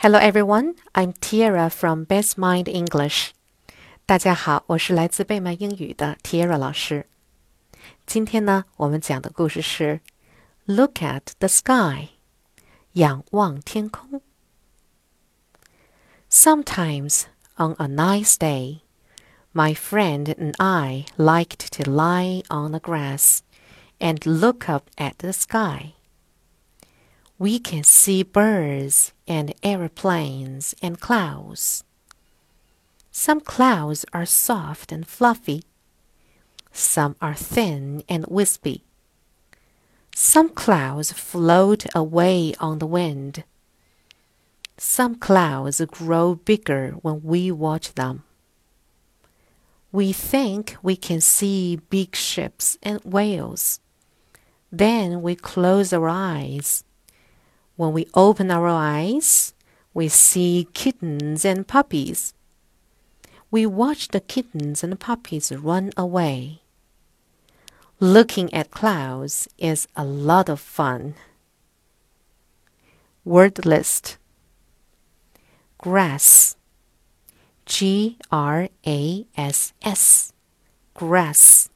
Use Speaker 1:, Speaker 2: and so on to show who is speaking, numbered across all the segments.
Speaker 1: Hello everyone, I'm Tiara from Best Mind English. 大家好，我是来自贝曼英语的 Tiara 老师。今天呢，我们讲的故事是 Look at the sky，仰望天空。Sometimes on a nice day, my friend and I liked to lie on the grass and look up at the sky we can see birds and aeroplanes and clouds. Some clouds are soft and fluffy. Some are thin and wispy. Some clouds float away on the wind. Some clouds grow bigger when we watch them. We think we can see big ships and whales. Then we close our eyes when we open our eyes, we see kittens and puppies. We watch the kittens and puppies run away. Looking at clouds is a lot of fun. Word list Grass G R A S S Grass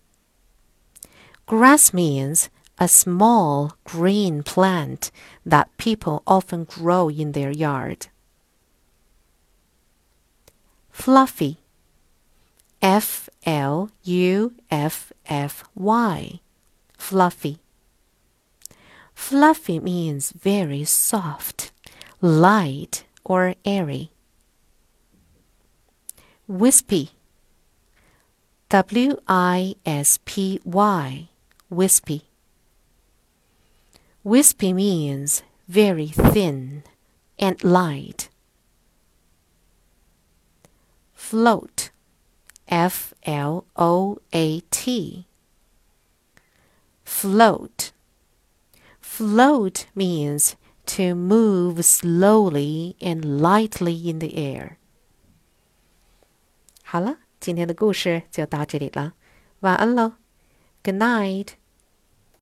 Speaker 1: Grass means a small green plant that people often grow in their yard. Fluffy. F L U F F Y. Fluffy. Fluffy means very soft, light, or airy. Wispy. W I S P Y. Wispy Wispy means very thin and light. Float, F L O A T. Float. Float means to move slowly and lightly in the air. 好了，今天的故事就到这里了，晚安喽，Good night。